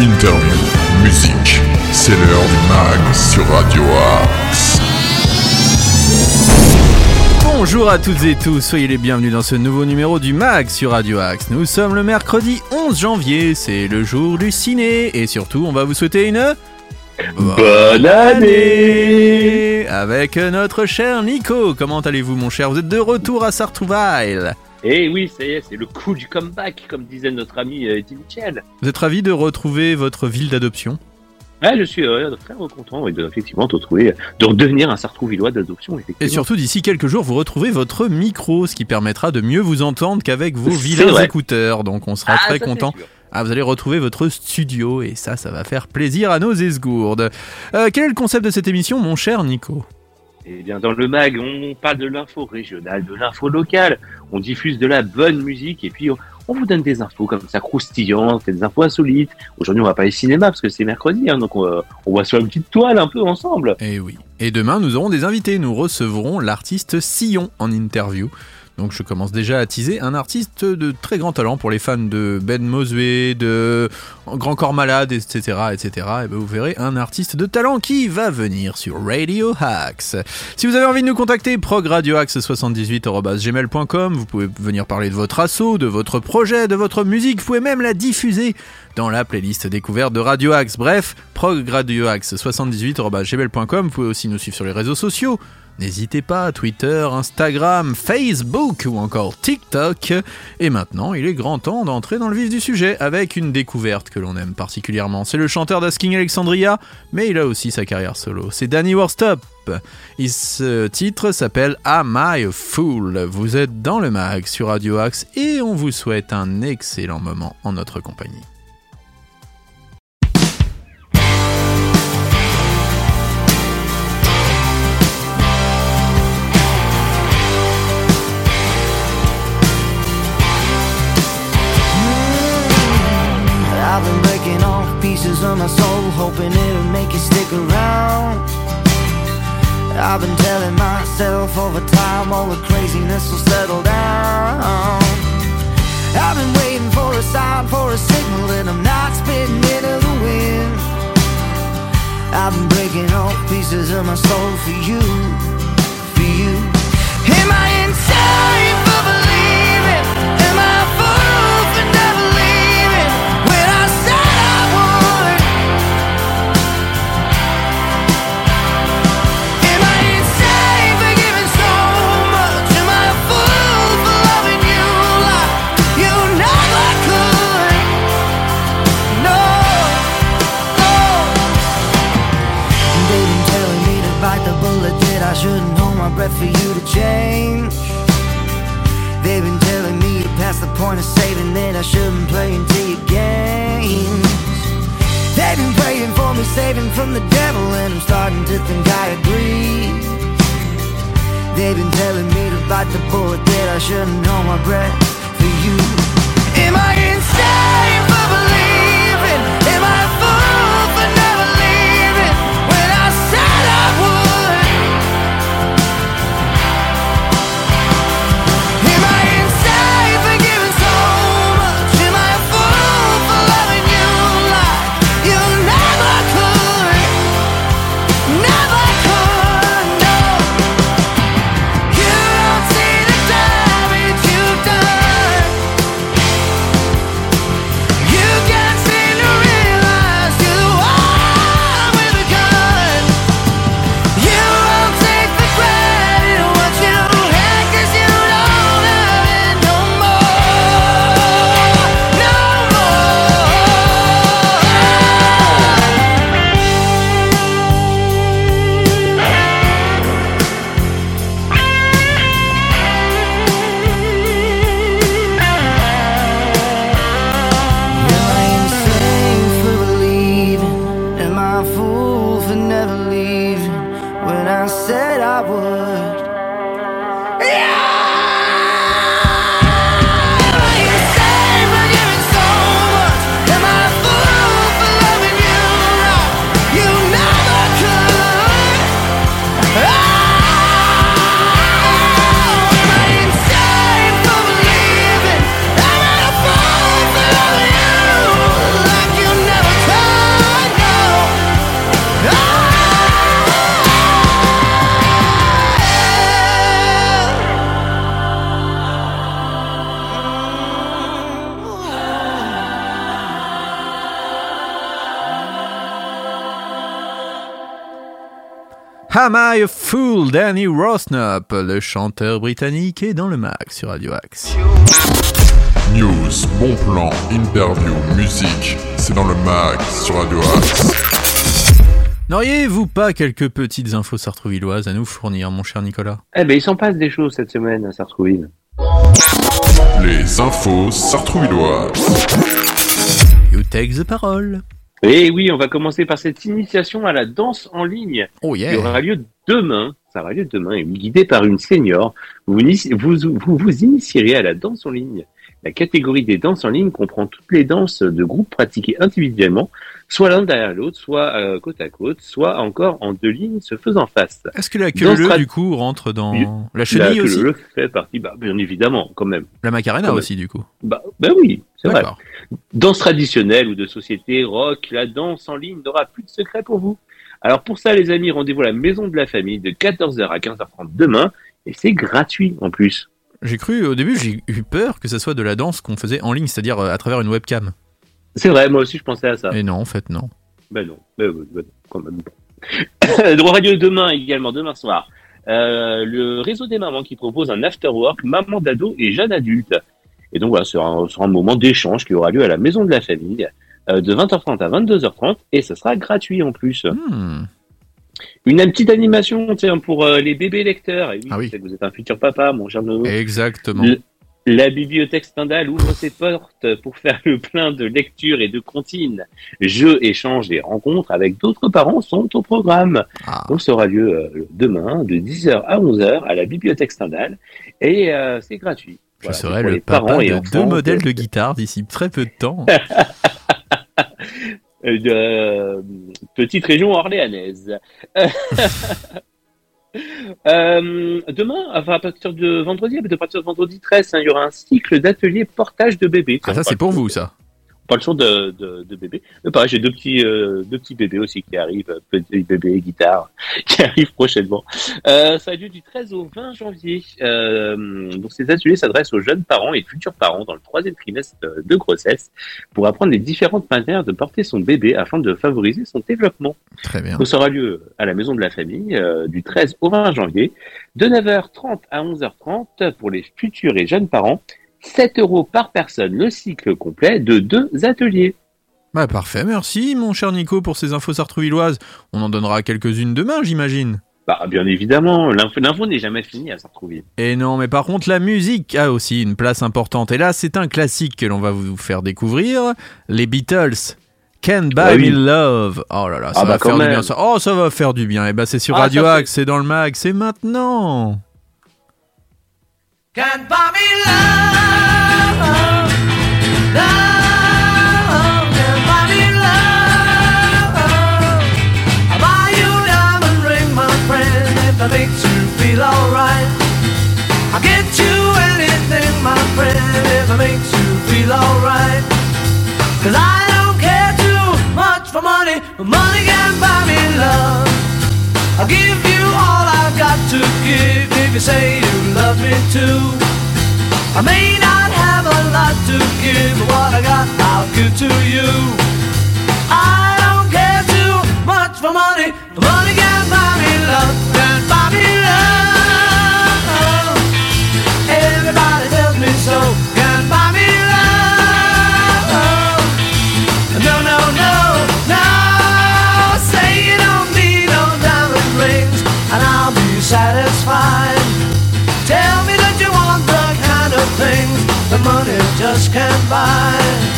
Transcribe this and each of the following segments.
interview, musique. C'est l'heure du mag sur Radio Axe. Bonjour à toutes et tous, soyez les bienvenus dans ce nouveau numéro du MAG sur Radio Axe. Nous sommes le mercredi 11 janvier, c'est le jour du ciné et surtout on va vous souhaiter une... Bonne année Avec notre cher Nico, comment allez-vous mon cher? Vous êtes de retour à Sartrouville Eh oui, ça y est, c'est le coup du comeback, comme disait notre ami euh, Eddie Mitchell. Vous êtes ravi de retrouver votre ville d'adoption? Ah, je suis euh, très content et de, effectivement de retrouver, de redevenir un Sartrouvillois d'adoption. Et surtout d'ici quelques jours vous retrouvez votre micro, ce qui permettra de mieux vous entendre qu'avec vos vilains écouteurs, donc on sera Ah, très content. Ah, vous allez retrouver votre studio et ça, ça va faire plaisir à nos esgourdes. Euh, quel est le concept de cette émission, mon cher Nico? Eh bien, dans le mag, on parle de l'info régionale, de l'info locale, on diffuse de la bonne musique et puis on, vous donne des infos comme ça croustillantes, des infos insolites. Aujourd'hui, on va parler cinéma parce que c'est mercredi, hein, donc on, va sur une petite toile un peu ensemble. Eh oui. Et demain, nous aurons des invités. Nous recevrons l'artiste Sillon en interview. Donc je commence déjà à teaser un artiste de très grand talent pour les fans de Ben Mosué, de Grand Corps Malade, etc. etc. Et ben vous verrez un artiste de talent qui va venir sur Radio Hacks. Si vous avez envie de nous contacter, progradioaxe78.gmail.com, vous pouvez venir parler de votre assaut, de votre projet, de votre musique, vous pouvez même la diffuser dans la playlist découverte de Radio Axe. Bref, progradioaxe78.gmail.com, vous pouvez aussi nous suivre sur les réseaux sociaux. N'hésitez pas, Twitter, Instagram, Facebook ou encore TikTok. Et maintenant, il est grand temps d'entrer dans le vif du sujet avec une découverte que l'on aime particulièrement. C'est le chanteur d'Asking Alexandria, mais il a aussi sa carrière solo. C'est Danny Warstop. Et ce titre s'appelle Am I a Fool? Vous êtes dans le mag sur Radio Axe et on vous souhaite un excellent moment en notre compagnie. Pieces of my soul, hoping it'll make you stick around. I've been telling myself over time all the craziness will settle down. I've been waiting for a sign, for a signal that I'm not spitting into the wind. I've been breaking off pieces of my soul for you, breath for you to change. They've been telling me to pass the point of saving that I shouldn't play into your games. They've been praying for me, saving from the devil, and I'm starting to think I agree. They've been telling me to bite the bullet that I shouldn't hold my breath for you. Am I insane for believing? Am I Am I a Fool Danny Rosnop, le chanteur britannique, est dans le mag sur Radio Axe. News, bon plan, interview, musique, c'est dans le mag sur Radio Axe. N'auriez-vous pas quelques petites infos sartrouvilloises à nous fournir, mon cher Nicolas? Eh ben, il s'en passe des choses cette semaine à Sartrouville. Les infos sartrouvilloises. You take the parole. Et oui, on va commencer par cette initiation à la danse en ligne Oh qui yeah aura lieu demain. Ça aura lieu demain, et guidé par une senior. Vous vous, vous, vous initierez à la danse en ligne. La catégorie des danses en ligne comprend toutes les danses de groupe pratiquées individuellement, soit l'un derrière l'autre, soit euh, côte à côte, soit encore en deux lignes se faisant face. Est-ce que la queue du coup rentre dans Oui. la chenille que aussi? le fait partie, bah, bien évidemment, quand même. La macarena Quand même. aussi du coup. Bah, bah oui, c'est vrai. Danse traditionnelle ou de société, rock, la danse en ligne n'aura plus de secret pour vous. Alors pour ça, les amis, rendez-vous à la Maison de la Famille de 14h à 15h30 demain, et c'est gratuit en plus. J'ai cru au début, j'ai eu peur que ça soit de la danse qu'on faisait en ligne, c'est-à-dire euh, à travers une webcam. C'est vrai, moi aussi je pensais à ça. Et non, en fait non. Ben non, ben, ben, ben, quand même. Droit Radio demain également, demain soir. Euh, le réseau des mamans qui propose un after-work maman d'ado et jeune adulte. Et donc voilà, ce sera un, ce sera un moment d'échange qui aura lieu à la Maison de la Famille euh, de 20h30 à 22h30 et ce sera gratuit en plus. Hmm. Une petite animation tiens, pour euh, les bébés lecteurs. Et oui, Ah oui. vous êtes un futur papa, mon cher Nono. Exactement. Le- La bibliothèque Stendhal ouvre ses portes pour faire le plein de lectures et de comptines. Jeux, échanges et rencontres avec d'autres parents sont au programme. Ah. Donc, ça aura lieu euh, demain de 10h à 11h à la bibliothèque Stendhal et euh, c'est gratuit. Je Voilà, serai le papa de enfants deux modèles de- de guitare d'ici très peu de temps. euh, de euh, petite région orléanaise. Euh, demain, enfin, à partir de vendredi, à partir de vendredi 13, hein, il y aura un cycle d'ateliers portage de bébés. Ah ça c'est pour vous ça. Pas le choix de, de, de bébés. Mais pareil, j'ai deux petits, euh, deux petits bébés aussi qui arrivent, euh, petits bébés, guitare, qui arrivent prochainement. Euh, ça a lieu du 13 au 20 janvier. Euh, donc ces ateliers s'adressent aux jeunes parents et futurs parents dans le troisième trimestre de grossesse pour apprendre les différentes manières de porter son bébé afin de favoriser son développement. Très bien. Donc ça aura lieu à la Maison de la Famille euh, du 13 au 20 janvier, de 9h30 à 11h30 pour les futurs et jeunes parents. 7 euros par personne le cycle complet de deux ateliers. Bah parfait, merci mon cher Nico pour ces infos sartrouvilloises. On en donnera quelques-unes demain j'imagine. Bah, bien évidemment, l'info n'est jamais finie à Sartrouville. Et non, mais par contre, la musique a aussi une place importante. Et là, c'est un classique que l'on va vous faire découvrir. Les Beatles. Can't Buy Ah oui. Me Love. Oh là là, ça Ah va bah, quand faire du bien ça. Oh, ça va faire du bien. Et bah, c'est sur Ah, Radio ça fait- Axe, c'est dans le mag, c'est maintenant. Can't buy me love, love, you say you love me too. I may not have a lot to give, but what I got I'll give to you. I don't care too much for money, money can't buy me love, money just can't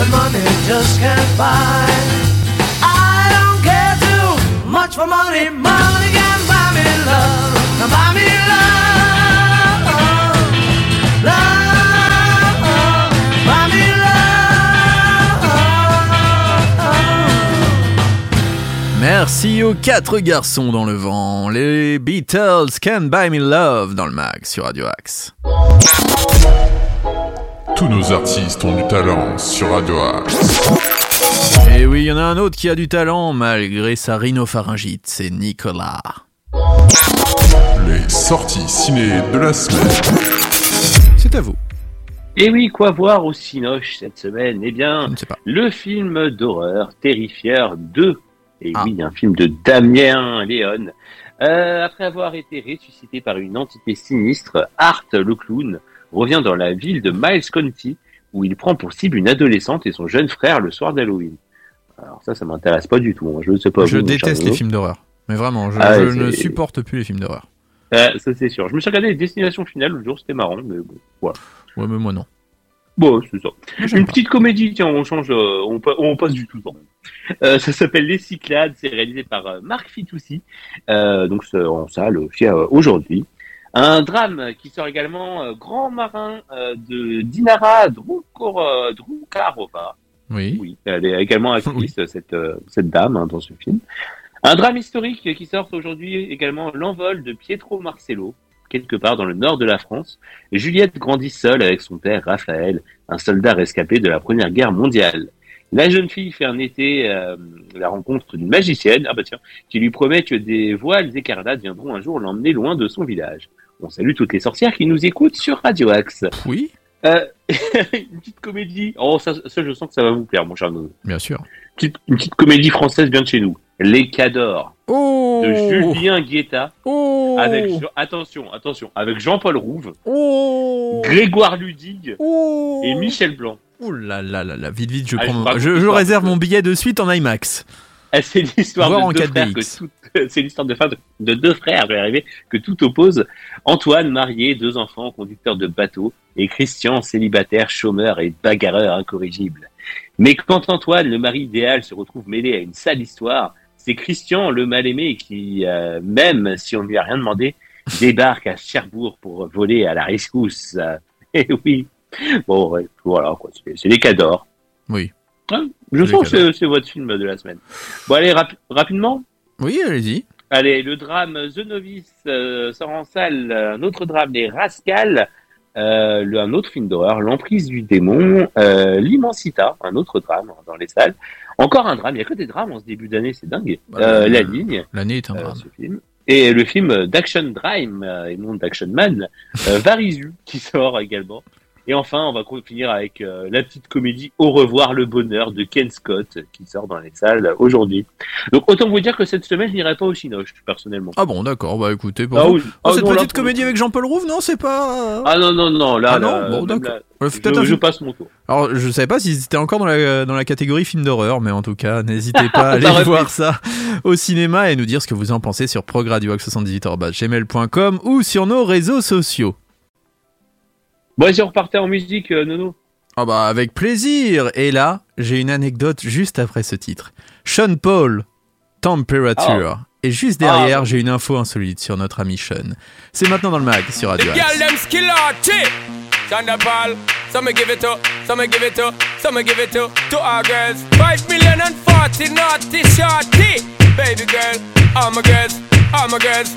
that money just can't buy. I don't care too much for money. Money can buy me love. Now buy me love. Love. Buy me love. Merci aux quatre garçons dans le vent. Les Beatles Can Buy Me Love dans le mag sur Radio Axe. Tous nos artistes ont du talent sur Radio Axe. Et oui, il y en a un autre qui a du talent malgré sa rhinopharyngite, c'est Nicolas. Les sorties ciné de la semaine. C'est à vous. Et oui, quoi voir au Cinoche cette semaine? Eh bien, Je ne sais pas. le film d'horreur Terrifier 2. Et Ah. oui, un film de Damien Léon. Euh, après avoir été ressuscité par une entité sinistre, Art le clown revient dans la ville de Miles County où il prend pour cible une adolescente et son jeune frère le soir d'Halloween. Alors ça, ça m'intéresse pas du tout. hein. Je ne sais pas. Je vous, déteste les films d'horreur. Mais vraiment, je, Ah je ne supporte plus les films d'horreur. Euh, ça c'est sûr. Je me suis regardé Destination Finale l'autre jour, c'était marrant. Mais bon, voilà. Ouais, mais moi non. Bon, c'est ça. Une pas. petite comédie, tiens, on change, euh, on, pa- on passe du tout temps. Euh, ça s'appelle Les Cyclades, c'est réalisé par euh, Marc Fitoussi, donc en salle aussi aujourd'hui. Un drame qui sort également euh, Grand Marin euh, de Dinara euh, Droukarova. Oui. Oui, elle est également actrice, cette, euh, cette dame, hein, dans ce film. Un drame historique qui sort aujourd'hui également L'envol de Pietro Marcello, quelque part dans le nord de la France. Juliette grandit seule avec son père Raphaël, un soldat rescapé de la Première Guerre mondiale. La jeune fille fait un été euh, la rencontre d'une magicienne, ah bah tiens, qui lui promet que des voiles écarlates viendront un jour l'emmener loin de son village. On salue toutes les sorcières qui nous écoutent sur Radio Axe. Oui, Euh, une petite comédie. Oh, ça, ça, je sens que ça va vous plaire, mon cher Nono. bien sûr. Petite- une petite comédie française bien de chez nous. Les Cadors Oh de Julien Guetta Oh avec attention, attention, avec Jean-Paul Rouve, Oh Grégoire Ludig Oh et Michel Blanc. Oh là là là là, vite vite, je Ah, je prends. je, je l'histoire, réserve mon billet de suite en IMAX. Eh, C'est l'histoire de deux 4DX. frères que tout, c'est l'histoire de, de deux frères, je vais arriver, que tout oppose. Antoine, marié, deux enfants, conducteur de bateau, et Christian, célibataire, chômeur et bagarreur incorrigible. Mais quand Antoine, le mari idéal, se retrouve mêlé à une sale histoire, c'est Christian, le mal-aimé, qui, euh, même si on ne lui a rien demandé, débarque à Cherbourg pour voler à la rescousse. Euh, Et oui. Bon, ouais, voilà, quoi. C'est, les cadors. Oui. Hein, je sens que c'est, votre film de la semaine. Bon, allez, rapi- rapidement. Oui, allez-y. Allez, le drame The Novice euh, sort en salle. Un autre drame, Les Rascals. Euh, le- un autre film d'horreur, L'emprise du démon. Euh, L'Immensita, un autre drame dans les salles. Encore un drame. Il n'y a que des drames en ce début d'année, c'est dingue. Bah, Euh, La ligne, L'année est un drame. ce film. Et le film d'Action Drime, et non d'Action Man, Varisu, qui sort également. Et enfin, on va finir avec euh, la petite comédie Au revoir le bonheur de Ken Scott, qui sort dans les salles aujourd'hui. Donc autant vous dire que cette semaine, je n'irai pas au Cinoche, personnellement. Ah bon, d'accord, bah écoutez, pour Ah oui. Oh, Ah cette non, petite comédie avec Jean-Paul Rouve, non, c'est pas. Ah non, non, non, là, Ah non Bon, d'accord. là, je, je passe mon tour. Alors, je savais pas si c'était encore dans la, dans la catégorie film d'horreur, mais en tout cas, n'hésitez pas à aller voir ça au cinéma et nous dire ce que vous en pensez sur progradioax78.gmail.com ou sur nos réseaux sociaux. Bon, si on repartait en musique, euh, Nono? Ah bah, avec plaisir Et là, j'ai une anecdote juste après ce titre. Sean Paul, Temperature. Et juste derrière, Ah. j'ai une info insolite sur notre ami Sean. C'est maintenant dans le mag sur Radio The girl Axe. them skill out chick. Thunderball, some me give it to, some me give it to, some me give it to, to our girls. Five million and forty naughty shorty. Baby girl, all my girls, all my girls.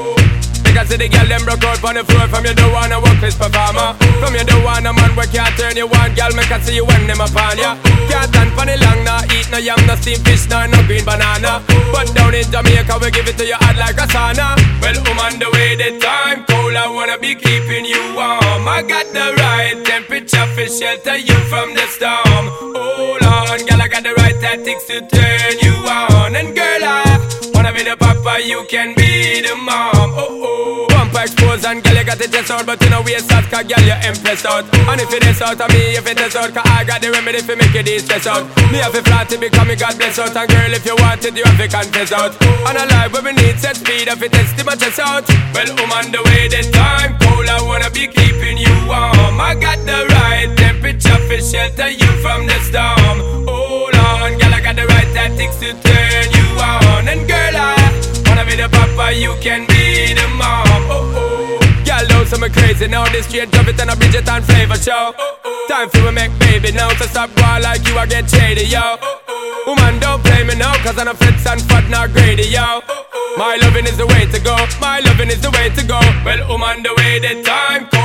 Because see the girl them broke out on the floor. From you don't wanna work this performer. From you don't wanna man where can't turn you on. Girl, make I see you when them upon ya. Can't stand for the long, nah Eat no yam, no steamed fish, nah, no green banana. But down in Jamaica, we give it to you hot like a sauna. Well, I'm on the way, the time cold I wanna be keeping you warm. I got the right temperature for shelter you from the storm. Hold on, girl, I got the right tactics to turn you on. And girl, I wanna be the papa, you can be the mom. Oh, oh. Bumper expose and girl, you got the chest out But you know waist out, cause girl, you impressed out. And if it is out of me, if it is out Cause I got the remedy for make you de-stress out. Me have a flat to become me God bless out. And girl, if you want it, you have to confess out. And a life where we need set speed If it is, my chest out. Well, I'm on the way, the time cold I wanna be keeping you warm. I got the right temperature for shelter you from the storm. Hold on, girl, I got the right tactics to turn you on. And girl, I wanna be the papa, you can be the mom. Oh oh. Girl, know some crazy now. This straight drop it and a Bridget and flavor show. Oh, oh. Time for we make baby now. So stop boy like you, I get shady, yo. Oh, oh. Woman, don't play me now, cause I'm a fits and fat, not greedy, yo. Oh, oh. My loving is the way to go. My loving is the way to go. Well, woman, the way the time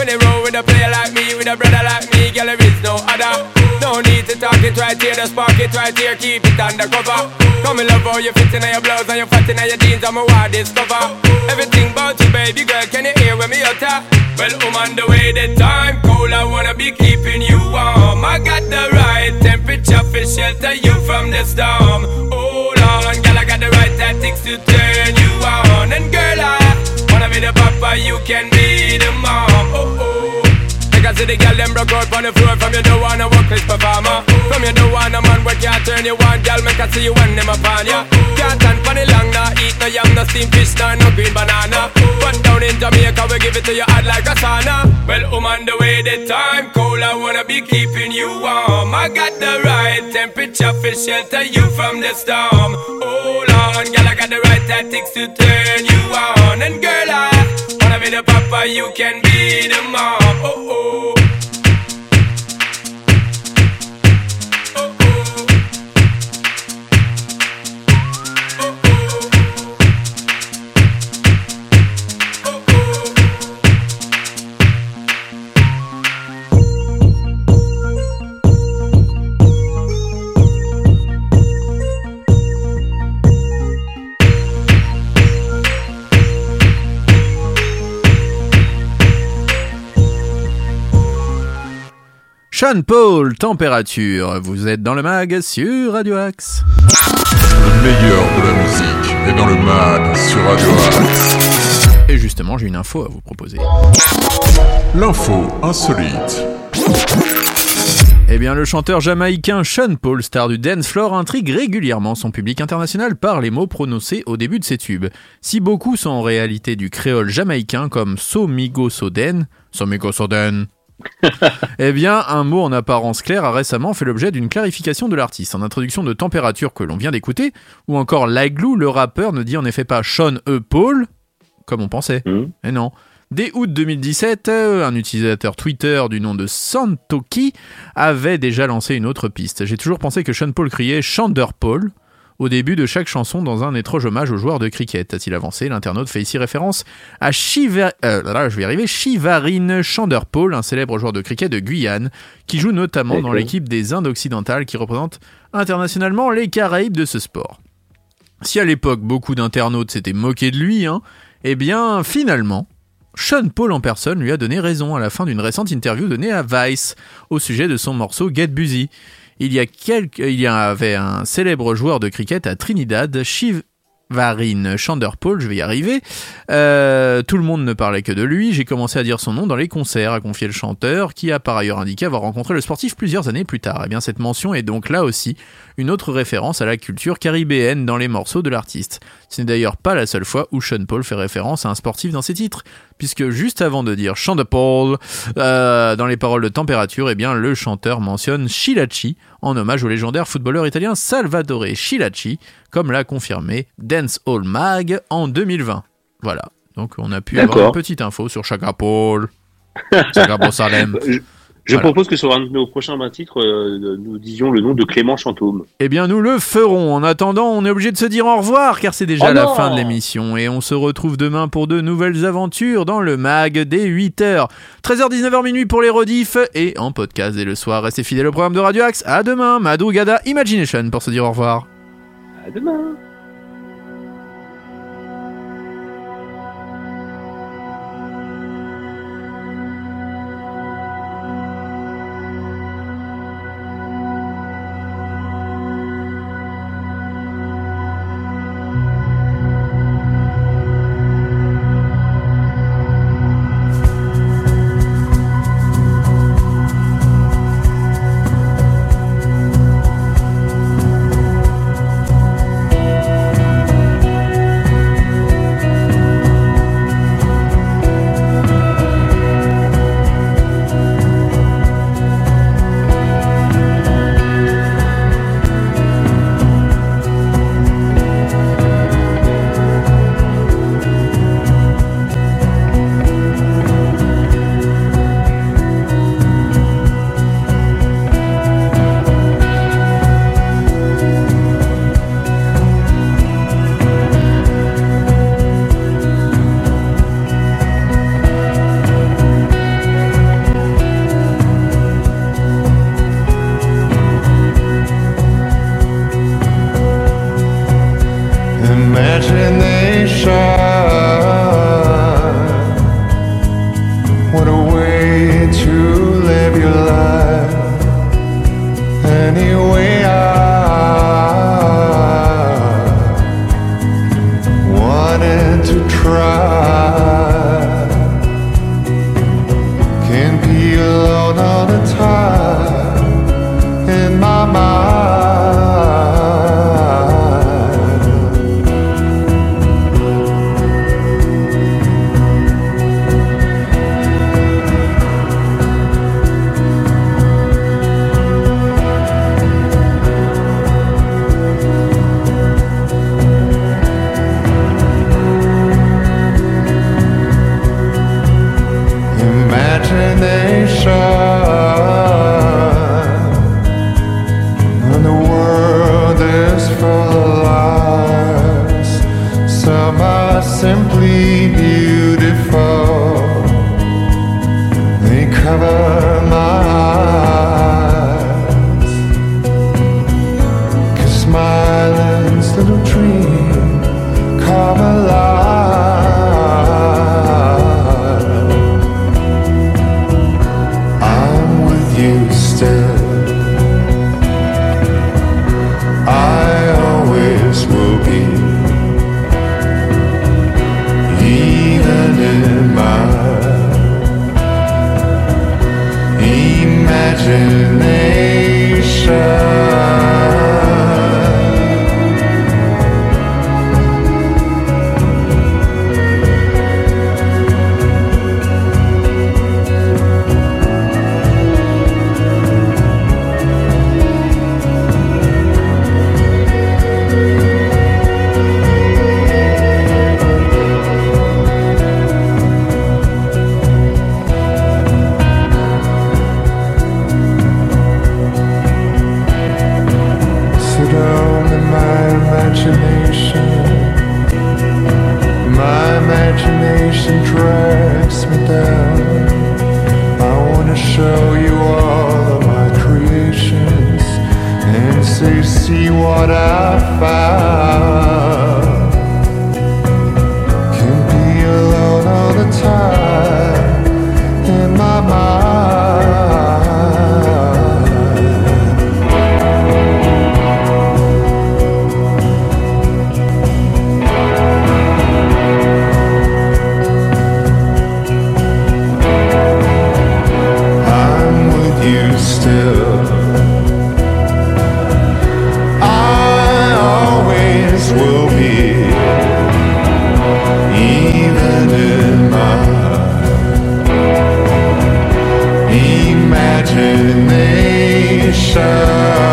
When they roll with a player like me, with a brother like me, girl, there is no other. No need to talk it right here, just spark it right here, keep it undercover. Come in love how you fit in your blouse and your fat in your jeans, I'm a wild discover. Everything about you, baby girl, can you hear when me utter? Well, I'm on the way, the time cold, I wanna be keeping you warm. I got the right temperature for shelter you from the storm. Hold on, girl, I got the right tactics to turn you on. And girl, I be the papa, you can be the mom. Oh oh. Like I see the girl them broke out on the floor. From you don't wanna work this performer From you don't wanna man where can't turn you on. Girl make I see you when them upon ya. Can't stand for the long nah Eat no yam, no steamed fish, nah, no green banana. But down in Jamaica we give it to you hot like a sauna. Well, I'm on the way the time cold I wanna be keeping you warm. I got the right temperature for shelter you from the storm. Hold on, girl I got the right tactics to turn you on. And girl I wanna be the papa you can be the mom. Oh oh Sean Paul, température. Vous êtes dans le mag sur Radio Axe. Le meilleur de la musique est dans le mag sur Radio Axe. Et justement, j'ai une info à vous proposer. L'info insolite. Eh bien, le chanteur jamaïcain Sean Paul, star du dance floor, intrigue régulièrement son public international par les mots prononcés au début de ses tubes. Si beaucoup sont en réalité du créole jamaïcain comme Somigo Soden, Somigo Soden, eh bien, un mot en apparence claire a récemment fait l'objet d'une clarification de l'artiste. En introduction de Température que l'on vient d'écouter, ou encore Laiglou, le rappeur ne dit en effet pas Sean E. Paul, comme on pensait. Mhm. Eh non. Dès août 2017, euh, un utilisateur Twitter du nom de Santoki avait déjà lancé une autre piste. J'ai toujours pensé que Sean Paul criait Chander Paul au début de chaque chanson dans un étrange hommage aux joueurs de cricket. A-t-il avancé L'internaute fait ici référence à Shiva... euh, là, là, je vais arriver, Shivarine Chander Paul, un célèbre joueur de cricket de Guyane, qui joue notamment dans l'équipe des Indes occidentales qui représente internationalement les Caraïbes de ce sport. Si à l'époque beaucoup d'internautes s'étaient moqués de lui, hein, eh bien finalement, Sean Paul en personne lui a donné raison à la fin d'une récente interview donnée à Vice au sujet de son morceau Get Busy. Il y, a quelques, il y avait un célèbre joueur de cricket à Trinidad, Shivarine Chanderpaul, je vais y arriver. Euh, tout le monde ne parlait que de lui. J'ai commencé à dire son nom dans les concerts, a confié le chanteur, qui a par ailleurs indiqué avoir rencontré le sportif plusieurs années plus tard. Et bien cette mention est donc là aussi une autre référence à la culture caribéenne dans les morceaux de l'artiste. Ce n'est d'ailleurs pas la seule fois où Sean Paul fait référence à un sportif dans ses titres, puisque juste avant de dire Chant de Paul, euh, dans les paroles de Température, eh bien le chanteur mentionne Chilachi en hommage au légendaire footballeur italien Salvatore Chilachi, comme l'a confirmé Dance Hall Mag en 2020. Voilà. Donc on a pu avoir une petite info sur Chaka Paul. Chaka Paul Salem. Je, je Voilà. propose que sur un de nos prochains 20 titres, euh, nous disions le nom de Clément Chantôme. Eh bien, nous le ferons. En attendant, on est obligé de se dire au revoir car c'est déjà Oh la non fin de l'émission et on se retrouve demain pour de nouvelles aventures dans le mag dès 8h. 13h, 19h minuit pour les rediffs et en podcast dès le soir. Restez fidèles au programme de Radio Axe. À demain, Madou Gada Imagination pour se dire au revoir. À demain imagination. I wanna show you all of my creations and say, see what I found. imagination.